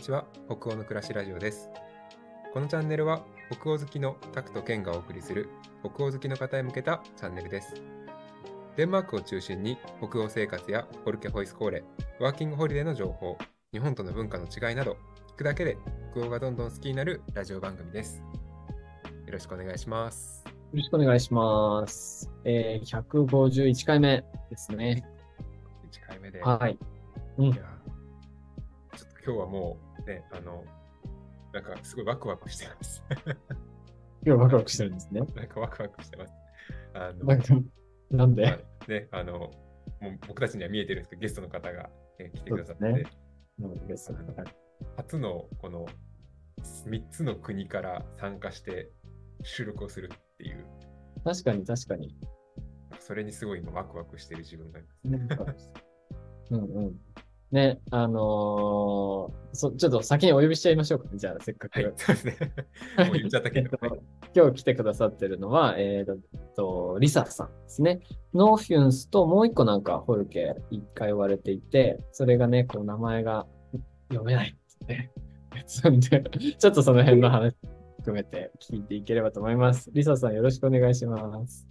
にちは北欧の暮らしラジオですこのチャンネルは北欧好きのタクとケンがお送りする北欧好きの方へ向けたチャンネルですデンマークを中心に北欧生活やホルケホイスコーレワーキングホリデーの情報日本との文化の違いなど聞くだけで北欧がどんどん好きになるラジオ番組ですよろしくお願いしますよろしくお願いします。えー、151回目ですね。1回目で、はい。うんいや。ちょっと今日はもうねあのなんかすごいワクワクしてます今日ワクワクしてるんですね。なんかワクワクしてますあのなんか、なんで、まあね、あの、もう僕たちには見えてるんですけど、ゲストの方が、ね、来てくださって、そうですなんでです初のこの3つの国から参加して収録をするっていう、確かに確かに。それにすごい今ワクワクしてる自分がいます。うんうん。ね、あのーそ、ちょっと先にお呼びしちゃいましょうかね。じゃあ、せっかく。はい、そうですね。もう言っちゃったけど、えっと今日来てくださってるのは、えーっと、リサさんですね。ノーフュンスともう一個なんかホルケ一回言われていて、それがね、こう名前が読めないってね。そんで、ちょっとその辺の話含めて聞いていければと思います。リサさんよろしくお願いします。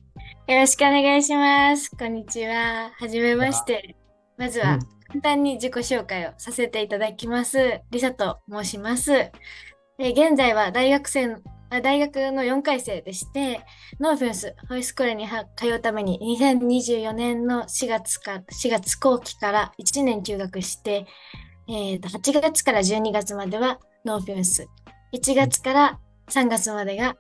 よろしくお願いします。こんにちは。はじめまして。まずはうん簡単に自己紹介をさせていただきます。リサと申します。え現在は大学生のあ大学の4回生でして、ノーフェンスホイスコーレに通うために2024年の4月か4月後期から1年休学して、えーと8月から12月まではノーフェンス、1月から3月までが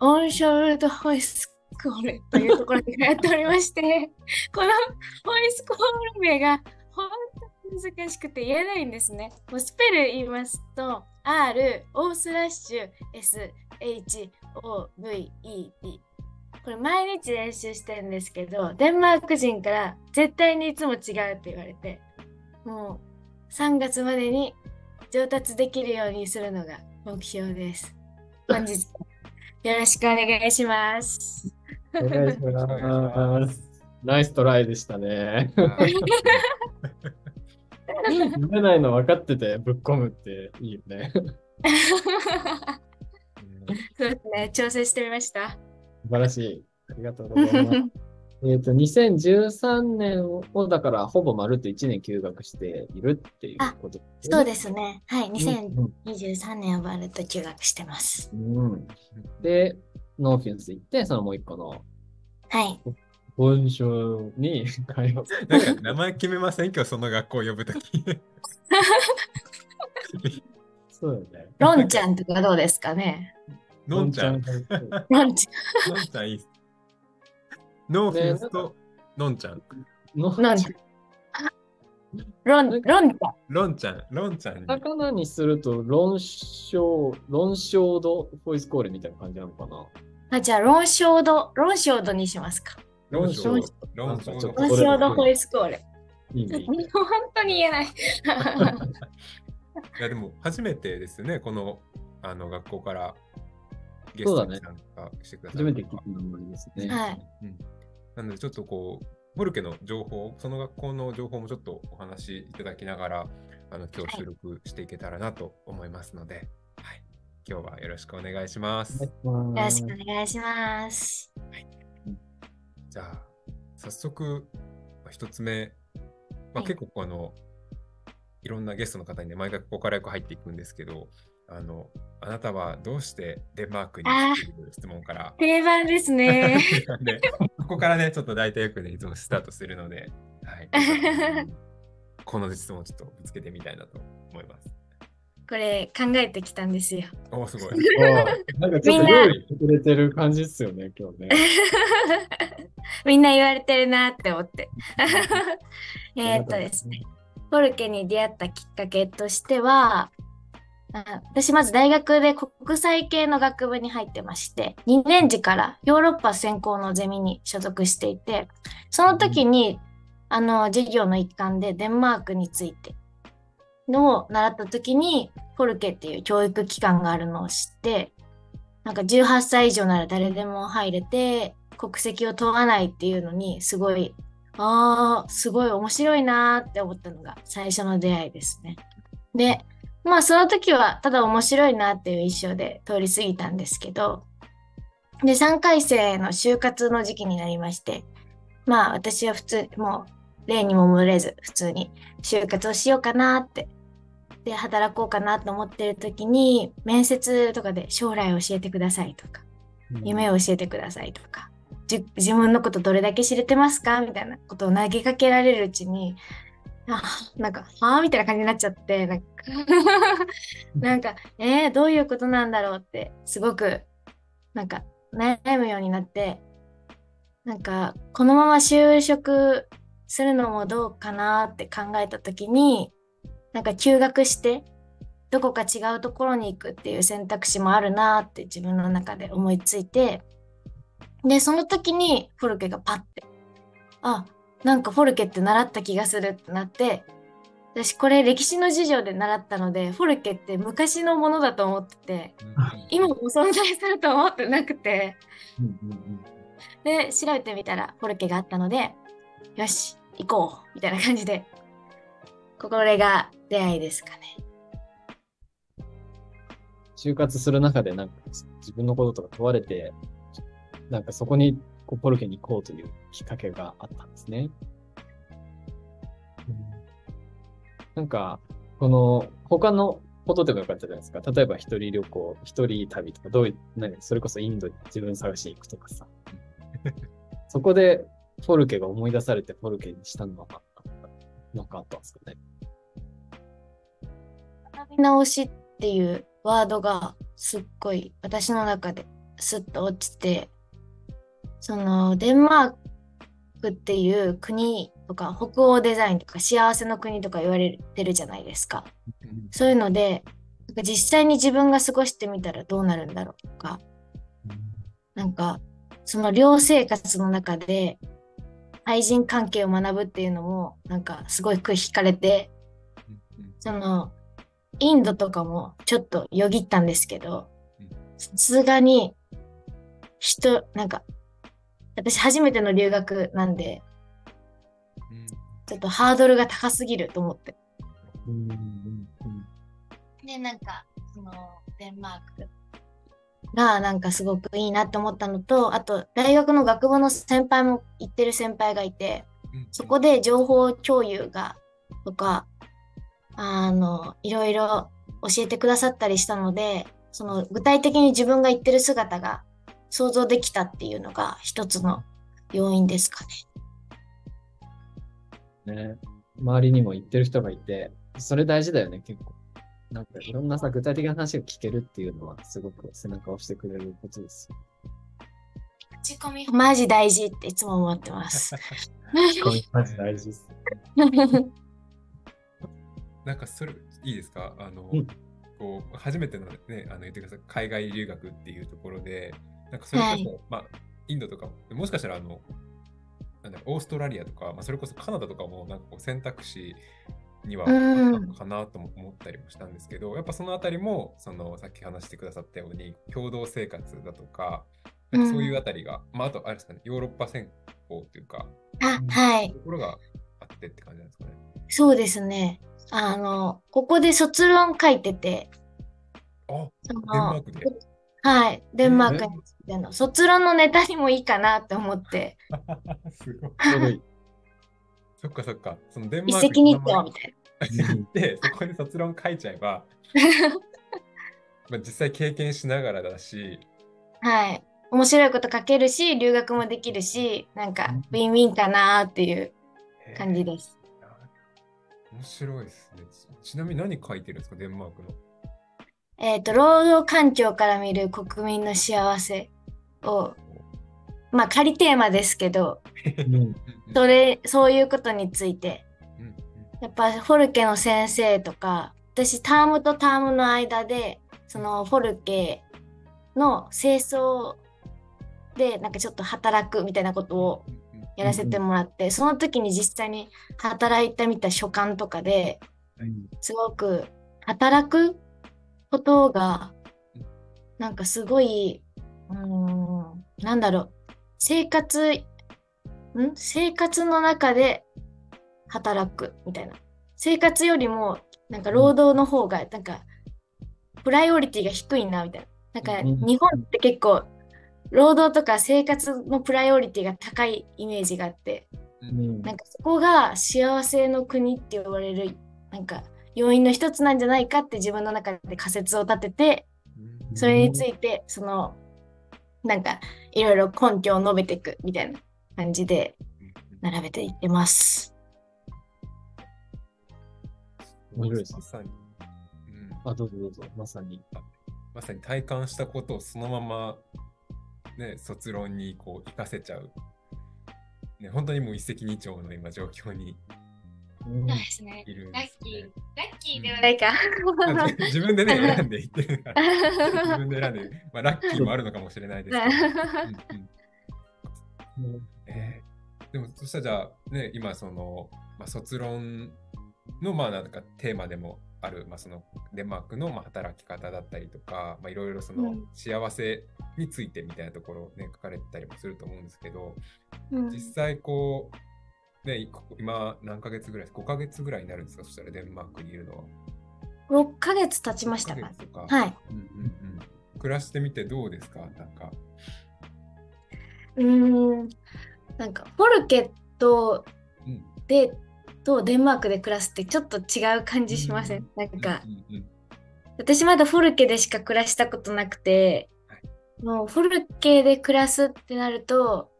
オンショールドホイスコールというところに通っておりまして、このホイスコール名が本当に難しくて言えないんですね。もうスペル言いますと、R、O スラッシュ、S、H、O、V、E、D。これ毎日練習してるんですけど、デンマーク人から絶対にいつも違うって言われて、もう3月までに上達できるようにするのが目標です。本日よろしくお願いします。お願いします。ナイストライでしたね。はい読めないの分かっててぶっ込むっていいよね。そうですね、調整してみました。素晴らしい。ありがとうございます。えっと、2013年をだからほぼまるっと1年休学しているっていうことですねそうですね。はい、うん2023年はバルト休学してます。うん。で、ノーフィンス行って、そのもう一個のはい。本省に 通う。なんか名前決めません？今日その学校を呼ぶとき。そうだよね。ロンちゃんとかどうですかね？のんちゃん。のんちゃん。ロンちのんちゃんいいっす。ノーフィンスとのんちゃん。のゃん。ロンちゃん。ロン、ロンちゃん。ロンちゃん、ロンちゃんに。すると、論証、論証ドフォイスコーレみたいな感じなのかな？あ、じゃあ、ロンショード、ロンショードにしますか。ロンショーロンショーロンショーロンショードホイスコーレ。いいね。いいね本当に言えない。いやでも初めてですね、このあの学校からゲストに参加してくださるのが初めて聞いた名前ですね。はい。なのでちょっとこう、ボルケの情報、その学校の情報もちょっとお話しいただきながら、あの今日収録していけたらなと思いますので、はい、今日はよろしくお願いします。およろしくお願いします。じゃあ、早速、まあ、一つ目、まあ、はい。結構あの、いろんなゲストの方にね、毎回ここからよく入っていくんですけど、あの、あなたはどうしてデンマークに来ている質問から、定番ですね。で ここからね、ちょっと大体よくね、いつもスタートするので、はい、この質問をちょっとぶつけてみたいなと思います。これ考えてきたんですよ。おーすごい。なんかちょっと料理してくれてる感じですよね、今日ね。みんな言われてるなって思って。えーっとですね。ポルケに出会ったきっかけとしては、あ私まず大学で国際系の学部に入ってまして、2年次からヨーロッパ専攻のゼミに所属していて、その時に、あの、授業の一環でデンマークについてのを習った時に、ポルケっていう教育機関があるのを知って、なんか18歳以上なら誰でも入れて、国籍を問わないっていうのに、すごいああ、すごい面白いなーって思ったのが最初の出会いですね。で、まあその時はただ面白いなっていう印象で通り過ぎたんですけど、で、3回生の就活の時期になりまして、まあ私は普通、もう例にも漏れず普通に就活をしようかなって、で、働こうかなと思ってる時に、面接とかで将来教えてくださいとか、夢を教えてくださいとか、じ自分のことどれだけ知れてますか？みたいなことを投げかけられるうちに、あなんか、はあみたいな感じになっちゃって、なんか、なんか、えー、どういうことなんだろうって、すごく、なんか、悩むようになって、なんか、このまま就職するのもどうかなって考えたときに、なんか休学して、どこか違うところに行くっていう選択肢もあるなって自分の中で思いついて、で、その時にフォルケがパッて、あ、なんかフォルケって習った気がするってなって、私これ歴史の授業で習ったので、フォルケって昔のものだと思ってて、今も存在すると思ってなくて、で、調べてみたらフォルケがあったので、よし、行こうみたいな感じで、これが出会いですかね。就活する中でなんか自分のこととか問われて、なんかそこにこうポルケに行こうというきっかけがあったんですね。うんなんか、この他のことでもよかったじゃないですか。例えば一人旅行、一人旅とか、どういう、何それこそインドに自分探しに行くとかさ。そこでフォルケが思い出されてフォルケにしたのは、なんかあったんですかね。学び直しっていうワードがすっごい私の中でスッと落ちて、そのデンマークっていう国とか北欧デザインとか幸せの国とか言われてるじゃないですか。そういうので、なんか実際に自分が過ごしてみたらどうなるんだろうとか、なんかその寮生活の中で対人関係を学ぶっていうのもなんかすごい惹かれて、そのインドとかもちょっとよぎったんですけどうん、さすがに人、なんか私初めての留学なんで、ちょっとハードルが高すぎると思って。で、なんか、その、デンマークが、なんかすごくいいなって思ったのと、あと、大学の学部の先輩も行ってる先輩がいて、そこで情報共有が、とか、あの、いろいろ教えてくださったりしたので、その、具体的に自分が言ってる姿が想像できたっていうのが一つの要因ですかね。ね、周りにも言ってる人がいて、それ大事だよね、結構。なんかいろんなさ、具体的な話を聞けるっていうのは、すごく背中を押してくれることですよ。口コミマジ大事っていつも思ってます。これマジ大事です。なんかそれいいですか？あの、うん。こう初めてのね、あの言ってください。海外留学っていうところで、なんかそれこそ、はい。まあ、インドとか、もしかしたらあの、なんだオーストラリアとか、まあ、それこそカナダとかもなんかこう選択肢にはあったのかなとも思ったりもしたんですけど、やっぱそのあたりも、そのさっき話してくださったように、共同生活だとか、なんかそういうあたりが、まあ、あと、あれですかね、ヨーロッパ専攻っていうか、あ、はい。と。ころがあってって感じなんですかね。そうですね。あの、ここで卒論書いてて、あ、そデンマーの、クで。はい、デンマークえについての卒論のネタにもいいかなって思って、すごい。ちょうどいい。そっかそっか。そのデンマ一ーク石二鳥みたい行って、そこで卒論書いちゃえば、まあ実際経験しながらだし、な。はい。面白いこと書けるし、留学もできるし、なんか、ウィンウィンかなっていう感じです。面白いですね。ちちなみに何書いてるんですか、デンマークの。えっと、労働環境から見る国民の幸せを、まあ、仮テーマですけど、うんそれ、そういうことについて、やっぱフォルケの先生とか、私タームとタームの間で、そのフォルケの清掃でなんかちょっと働くみたいなことをうんやらせてもらって、その時に実際に働いてみた所感とかでうんすごく働くことがなんかすごい、うーん、なんだろう、生活、ん？生活の中で働くみたいな。生活よりもなんか労働の方が、なんか、プライオリティが低いな、みたいな。なんか、うん。日本って結構、労働とか生活のプライオリティが高いイメージがあって、うん。なんかそこが幸せの国って言われる、なんか、要因の一つなんじゃないかって自分の中で仮説を立てて、うん。それについて、その、なんか、いろいろ根拠を述べていくみたいな感じで並べていってます。面白いですね。まさに、うん、あ、どうぞどうぞ、まさに。まさに体感したことをそのまま、ね、卒論にこう活かせちゃう。ね、本当にもう一石二鳥の今状況にうんそうですね。いるんラッです、キーね。、ラッキーではないか。自分でね、選んでいってるから。自分で選んで、まあ、ラッキーもあるのかもしれないですけど。でも、そしたらじゃあ、ね、今、その、まあ、卒論の、まあ、なんかテーマでもある、まあ、その、デンマークの、まあ、働き方だったりとか、まあ、いろいろその、うん幸せについてみたいなところをね、書かれてたりもすると思うんですけど、うん実際、こう、ね、今、何ヶ月ぐらいです ?5 ヶ月ぐらいになるんですか？そしたら、デンマークにいるのは。6ヶ月経ちました6かか。はい。うんうんうん。暮らしてみてどうですか？なんか。うーん。なんか、フォルケと、うんで、とデンマークで暮らすってちょっと違う感じしませうん。んなんか、私まだフォルケでしか暮らしたことなくてはい、もうフォルケで暮らすってなると、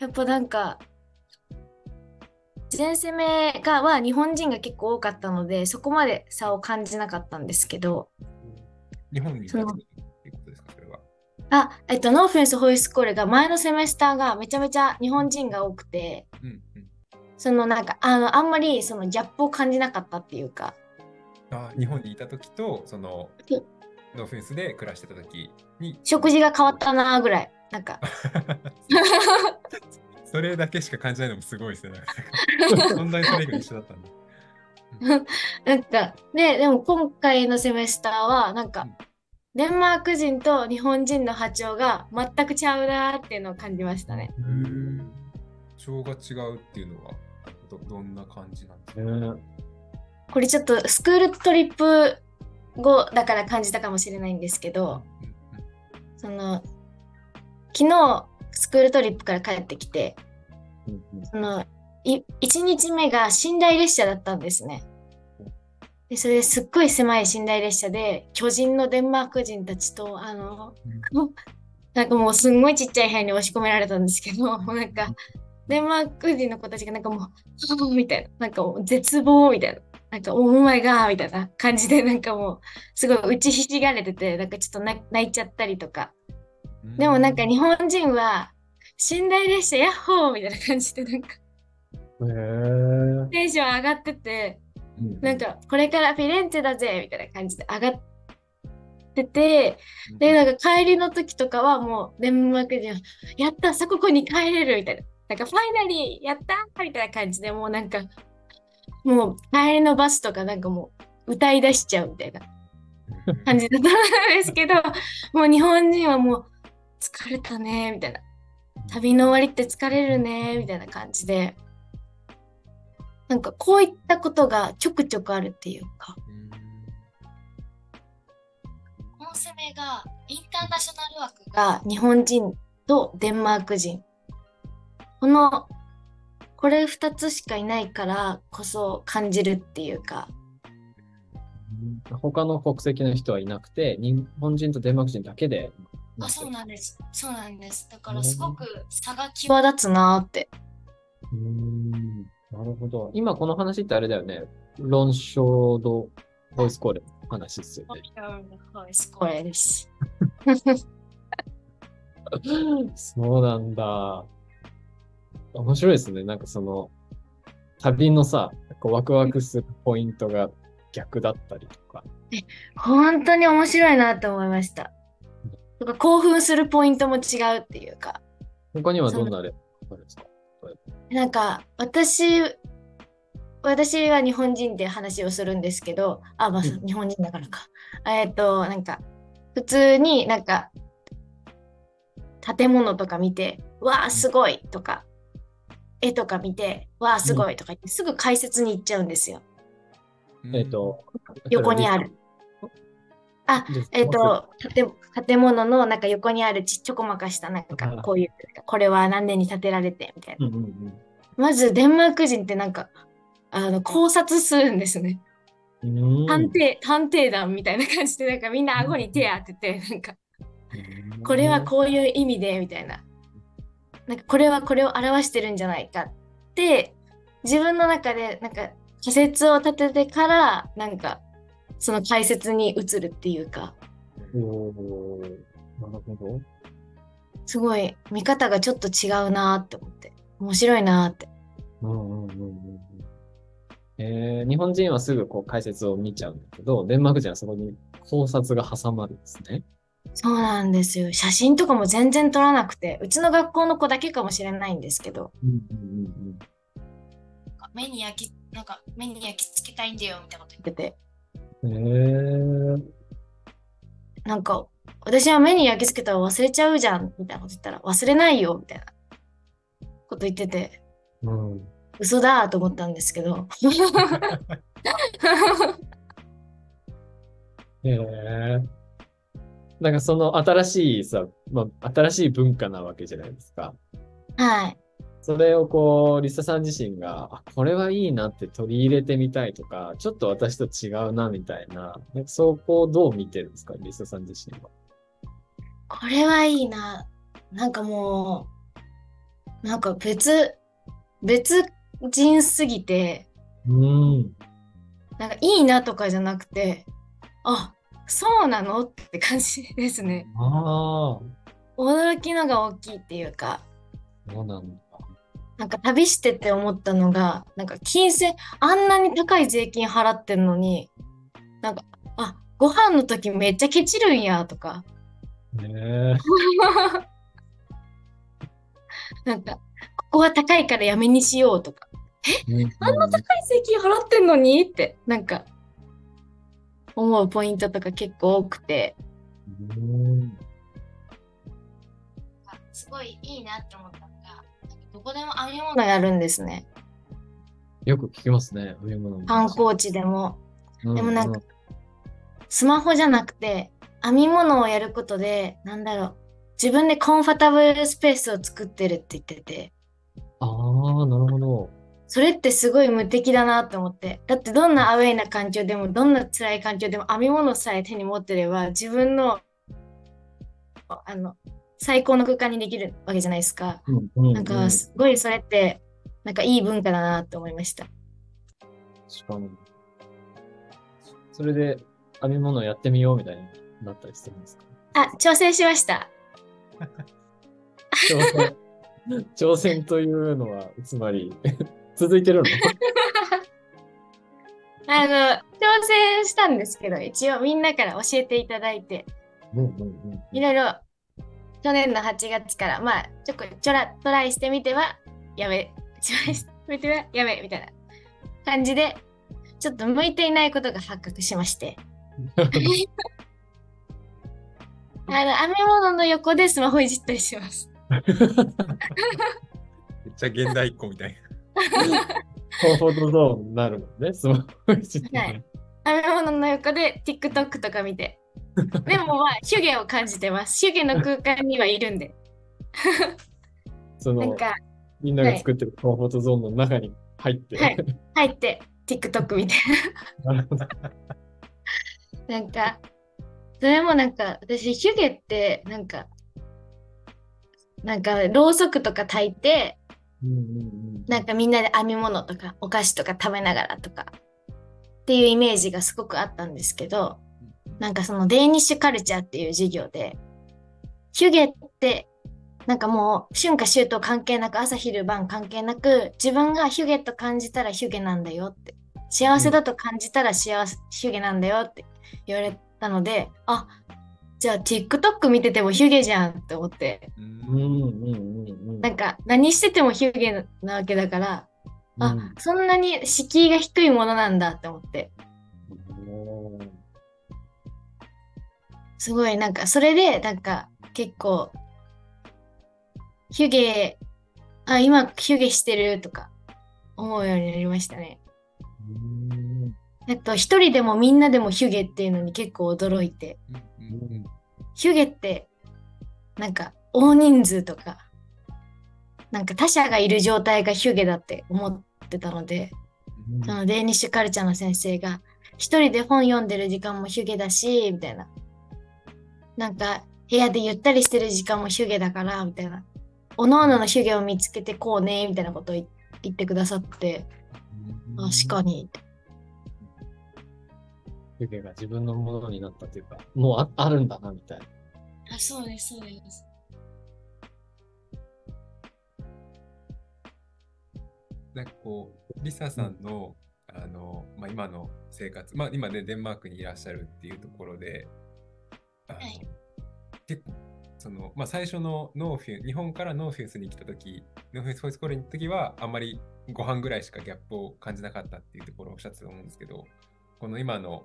やっぱなんか、前攻めがは日本人が結構多かったので、そこまで差を感じなかったんですけど、日本にいたっていうことですかそれは。あ、えっと、ノーフェンスホイスコーレが前のセメスターがめちゃめちゃ日本人が多くて。そのなんか、あの、あんまりそのギャップを感じなかったっていうか、あ日本にいた時と、そのうん、ノーフェンスで暮らしてた時に。食事が変わったなぐらい、なんか、それだけしか感じないのもすごいですね。そんなにそれが一緒だったんだ。なんか、で、でも今回のセメスターは、なんかうん、デンマーク人と日本人の波長が全くちゃうなーっていうのを感じましたね。へー情が違うっていうのは？どどんな感じなんですか、ね。これちょっとスクールトリップ後だから感じたかもしれないんですけど、うんうんその、昨日、スクールトリップから帰ってきて、うんうん。その、い1日目が寝台列車だったんですね。で、それですっごい狭い寝台列車で、巨人のデンマーク人たちと、あの、なんかもうすんごいちっちゃい部屋に押し込められたんですけど、もうなんか、デンマーク人の子たちがなんかもう、みたいな、なんかもう絶望みたいな、なんか、オーマイガーみたいな感じで、なんかもう、すごい打ちひしがれてて、なんかちょっと泣泣いちゃったりとか、うんでもなんか日本人は、寝台列車ヤッホーみたいな感じでなんか。テンション上がってて、うん。なんかこれからフィレンツェだぜみたいな感じで上がってて、で、なんか帰りの時とかはもうデンマーク人は、やったさここに帰れるみたいな。なんかファイナリーやったみたいな感じでもうなんか、もう帰りのバスとかなんかもう歌い出しちゃうみたいな 感じだったんですけど、もう日本人はもう疲れたねみたいな。旅の終わりって疲れるねみたいな感じで、なんかこういったことがちょくちょくあるっていうか、うんこの攻めがインターナショナル枠が日本人とデンマーク人。この、これ2つしかいないからこそ感じるっていうか、他の国籍の人はいなくて、日本人とデンマーク人だけで。あ、そうなんです。そうなんです。だからすごく差が際立つなーって。うーんなるほど。今この話ってあれだよね。論証度ボイスコーレの話ですよね。これです。そうなんだ。面白いですね。なんかその、旅のさ、こうワクワクするポイントが逆だったりとか。本当に面白いなって思いました。とか興奮するポイントも違うっていうか、他にはどんなあれあるんですか？なんか私、私は日本人で話をするんですけど、あ、まあ、うん日本人だからか。えっと、なんか、普通になんか、建物とか見て、わあ、すごいとか、絵とか見て、わあ、すごいとか言って、すぐ解説に行っちゃうんですよ。うんえっ、と、横にある。あ、でえっ、と、建建物のなんか横にあるちっちょこまかしたなんかこういう、これは何年に建てられてみたいな。まずデンマーク人ってなんか、あの、考察するんですね。うん探偵、探偵団みたいな感じで、なんかみんな顎に手当てて、なんか、これはこういう意味で、みたいな。なんかこれはこれを表してるんじゃないかって、自分の中でなんか仮説を立ててから、なんかその解説に移るっていうか、おーなるほど。すごい見方がちょっと違うなって思って、面白いなって。うんうんうんうんうんえー、日本人はすぐこう解説を見ちゃうんだけど、デンマーク人はそこに考察が挟まるんですね。そうなんですよ。写真とかも全然撮らなくて、うちの学校の子だけかもしれないんですけど、うんうんうん目に焼き、なんか目に焼き付けたいんだよみたいなこと言ってて、うん。へえなんか私は目に焼き付けたら忘れちゃうじゃんみたいなこと言ったら、忘れないよみたいなこと言ってて、ー。うん。嘘だと思ったんですけど。へえ。なんかその新しいさ、まあ、新しい文化なわけじゃないですか。はい。それをこう、リサさん自身が、あ、これはいいなって取り入れてみたいとか、ちょっと私と違うなみたいな、なんかそこをどう見てるんですか、リサさん自身は。これはいいな。なんかもう、なんか別、別人すぎて、うん。なんかいいなとかじゃなくて、あ、そうなの？って感じですね。ああ、驚きのが大きいっていうか、そうなんだ。なんか旅してて思ったのが、なんか金銭、あんなに高い税金払ってんのに、なんか、あ、ご飯の時めっちゃケチるんやとか、ねえ。なんか、ここは高いからやめにしようとか、あんな高い税金払ってんのに？って、なんか、思うポイントとか結構多くて、うんすごいいいなって思ったのが、どこでも編み物やるんですね。よく聞きますね、編み物の観話。光地でも。うでもなんか、スマホじゃなくて、編み物をやることで、なんだろう、自分でコンファタブルスペースを作ってるって言ってて、ああ、なるほど。それってすごい無敵だなって思って。だってどんなアウェイな環境でも、どんな辛い環境でも編み物さえ手に持ってれば、自分の、あの、最高の空間にできるわけじゃないですか。うんうんなんか、すごいそれって、なんかいい文化だなって思いました。確かに。それで編み物やってみようみたいになったりするんですか？あ、挑戦しました。挑戦挑戦というのは、つまり、続いてるの？あの、挑戦したんですけど、一応みんなから教えていただいて、いろいろ、去年の8月から、まあ、ちょこちょら、トライしてみては、やめ、してみては、やめ、みたいな感じで、ちょっと向いていないことが発覚しまして、あの、編み物の横でスマホいじったりします。めっちゃ現代っ子みたい コンフォートゾーンになるもんね、スマホいじってはい編み物の横で TikTok とか見て。でもまあ、ヒュゲを感じてます。ヒュゲの空間にはいるんで。その、なんか、みんなが作ってるコンフォートゾーンの中に入って。はい入って TikTok 見て。なるほどなんか、それもなんか、私、ヒュゲって、なんか、なんか、ろうそくとか焚いて、うんうんうんなんかみんなで編み物とか、お菓子とか食べながらとか、っていうイメージがすごくあったんですけど、なんかそのデーニッシュカルチャーっていう授業で、ヒュゲって、なんかもう春夏秋冬関係なく朝昼晩関係なく自分がヒュゲと感じたらヒュゲなんだよって幸せだと感じたら幸せ、ヒュゲなんだよって言われたのであじゃあ TikTok 見ててもヒュゲじゃんって思ってな。うんうんうんうんなんか何しててもヒュゲなわけだからあ、うんそんなに敷居が低いものなんだって思ってすごいなんかそれでなんか結構ヒュゲあ今ヒュゲしてるとか思うようになりましたね。うんえっと、一人でもみんなでもヒュゲっていうのに結構驚いて、うんうんうんヒュゲって、なんか大人数とか、なんか他者がいる状態がヒュゲだって思ってたので、そのデーニッシュカルチャーの先生が、一人で本読んでる時間もヒュゲだし、みたいな。なんか、部屋でゆったりしてる時間もヒュゲだから、みたいな。おのおののヒュゲを見つけてこうね、みたいなことを言言ってくださって、確かに。湯気が自分のものになったというか、もうああるんだな、みたいな。あ、そうです、そうです。なんかこう、リサさんの、あの、まあ、今の生活、まあ、今ね、デンマークにいらっしゃるっていうところで、あのはい結構、その、まあ、最初のノーフィン、日本からノーフィンスに来たとき、ノーフィンスホイスコールに行ったときは、あんまりご飯ぐらいしかギャップを感じなかったっていうところをおっしゃってたと思うんですけど、この今の、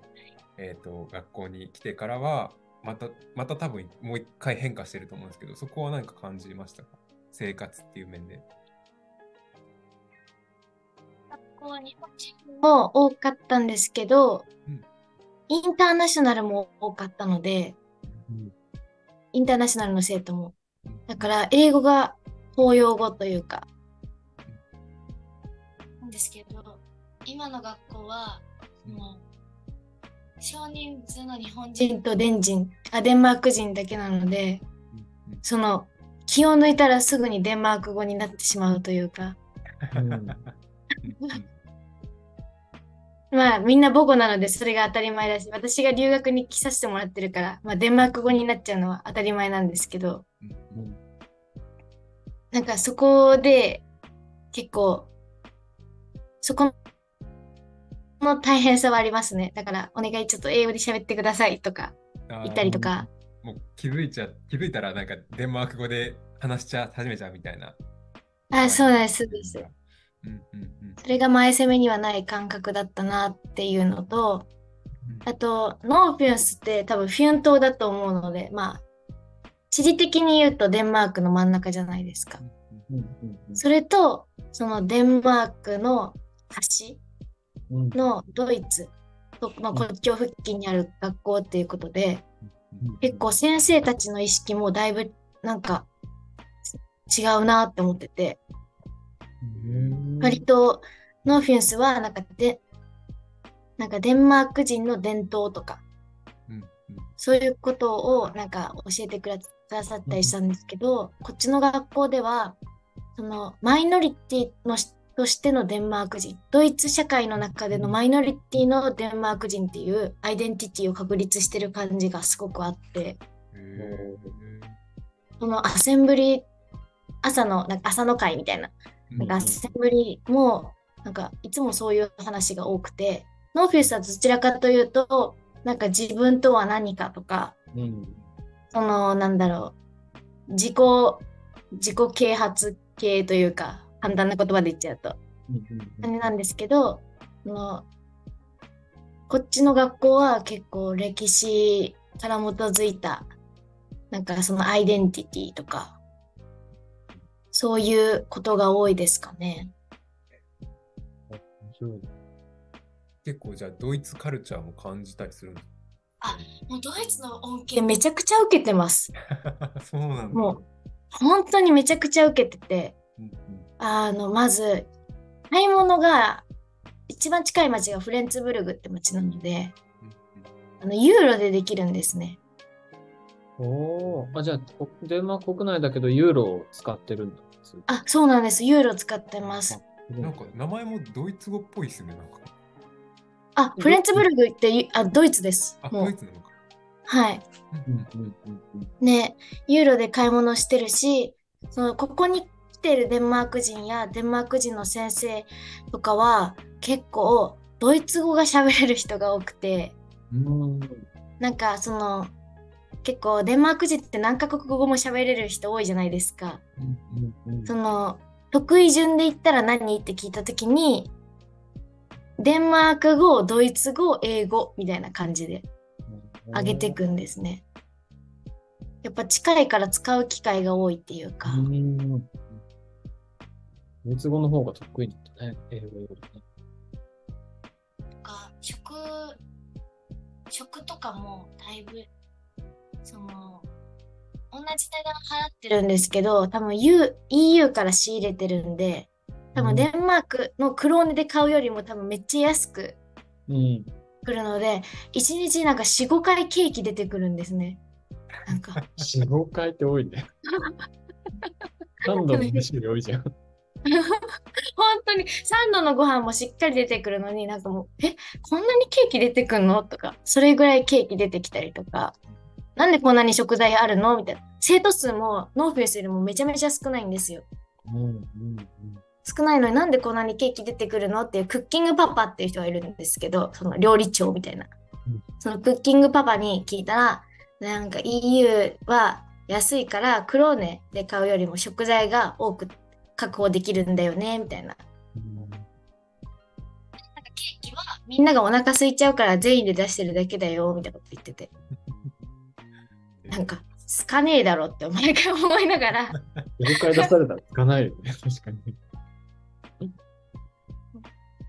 えっ、と、学校に来てからは、また、また多分もう一回変化してると思うんですけど、そこは何か感じましたか？生活っていう面で。学校日本人も多かったんですけど、うんインターナショナルも多かったので、うんインターナショナルの生徒も。だから、英語が公用語というか。なんですけど、今の学校は、もう、少人数の日本人とデン人、あ、デンマーク人だけなので、うんうん。その、気を抜いたらすぐにデンマーク語になってしまうというか、まあみんな母語なのでそれが当たり前だし、私が留学に来させてもらってるから、まあデンマーク語になっちゃうのは当たり前なんですけど、うん。なんかそこで結構、そこの大変さはありますね。だからお願いちょっと英語で喋ってくださいとか言ったりとか、もう気づいちゃ、気づいたらなんかデンマーク語で話しちゃ、始めちゃうみたいな。あ、そうです、そうです。うんうんうんそれが前攻めにはない感覚だったなっていうのと、あと、ノーフィンスって多分フィュン島だと思うので、まあ、地理的に言うとデンマークの真ん中じゃないですか。それと、そのデンマークの端うんのドイツとの国境付近にある学校っていうことで、結構先生たちの意識もだいぶなんか違うなって思ってて、うん割とノーフィンスはなんかで、なんかデンマーク人の伝統とか、そういうことをなんか教えてくださったりしたんですけど、こっちの学校では、そのマイノリティのしとしてのデンマーク人、ドイツ社会の中でのマイノリティのデンマーク人っていうアイデンティティを確立してる感じがすごくあって、へそのアセンブリ、朝の、なんか朝の会みたいな、ーなんかアセンブリも、なんかいつもそういう話が多くて、ノーフィスはどちらかというと、なんか自分とは何かとか、うん。その、なんだろう、自己、自己啓発系というか、簡単な言葉で言っちゃうと、うん感じなんですけど、その、こっちの学校は結構歴史から基づいた、なんかそのアイデンティティとか、そういうことが多いですかね。結構じゃあドイツカルチャーも感じたりするんですもうドイツの恩恵めちゃくちゃ受けてます。か そうなんだ。もう、本当にめちゃくちゃ受けてて、うんうんあの、まず、買い物が、一番近い町がフレンツブルグって町なので、うんあの、ユーロでできるんですね。おーあ、じゃあ、こデンマーク国内だけど、ユーロを使ってるんだ。あ、そうなんです。ユーロ使ってます。うんなんか名前もドイツ語っぽいですね、なんか。あ、フレンツブルグってゆあドイツですあ、。ドイツなのか。はい。うんうんうんうんね、ユーロで買い物してるし、その、ここに来てるデンマーク人やデンマーク人の先生とかは、結構、ドイツ語が喋れる人が多くて、うなんかその結構デンマーク人って何カ国語も喋れる人多いじゃないですか。その得意順で言ったら何って聞いた時にデンマーク語、ドイツ語、英語みたいな感じで上げていくんですね。やっぱ近いから使う機会が多いっていうか。うドイツ語の方が得意なんだね、英語よりね。なんか職食とかもだいぶ、その、同じ値段払ってるんですけど、多分 U EU から仕入れてるんで、多分デンマークのクローネで買うよりも多分めっちゃ安くうん。来るので、1日なんか4、5回ケーキ出てくるんですね。なんか、4、5回って多いね。何度も飯より多いじゃん。本当に。3度のご飯もしっかり出てくるのになんかもう、え、こんなにケーキ出てくんの？とか、それぐらいケーキ出てきたりとか、なんでこんなに食材あるの？みたいな。生徒数もノーフィンスよりもめちゃめちゃ少ないんですよ。うんうん少ないのになんでこんなにケーキ出てくるの？っていうクッキングパパっていう人がいるんですけど、その料理長みたいな。うん。そのクッキングパパに聞いたら、なんか EU は安いからクローネで買うよりも食材が多く確保できるんだよね、みたいな。うん。なんかケーキはみんながお腹空いちゃうから善意で出してるだけだよ、みたいなこと言ってて。なんか、すかねえだろって毎回思いながら、4回出されたらつかないよね。確かに。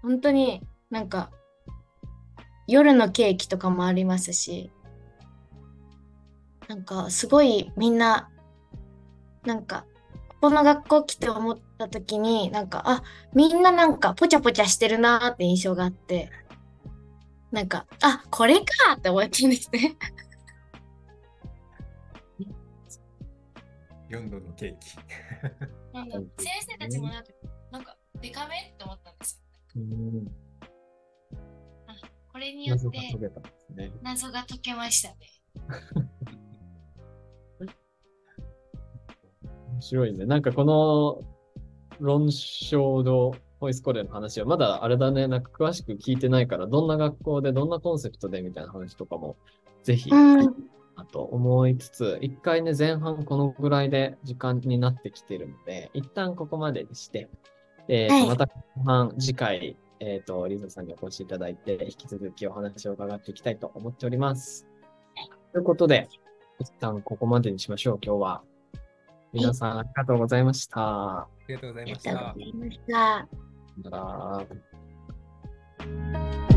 本当になんか、夜のケーキとかもありますし、なんかすごいみんな、なんか、この学校来て思った時に、なんか、あ、みんななんかポチャポチャしてるなーって印象があって、なんか、あ、これかーって思ったんですね。4度のケーキ。なんか先生たちもなんか、なんか、デカめって思ったんですよ。うん。これによっ謎が解てけたんですね。謎が解けましたね。面白いね。なんかこの論証のボイスコレの話はまだあれだね、なんか詳しく聞いてないから、どんな学校でどんなコンセプトでみたいな話とかもぜひ、うん。あと思いつつ、一回ね、前半このぐらいで時間になってきてるので、一旦ここまでにして、えーまた後半、次回、えっ、と、リゾさんにお越しいただいて、引き続きお話を伺っていきたいと思っております。ということで、一旦ここまでにしましょう、今日は。皆さんありがとうございました。ありがとうございありましたがとうござ。いました。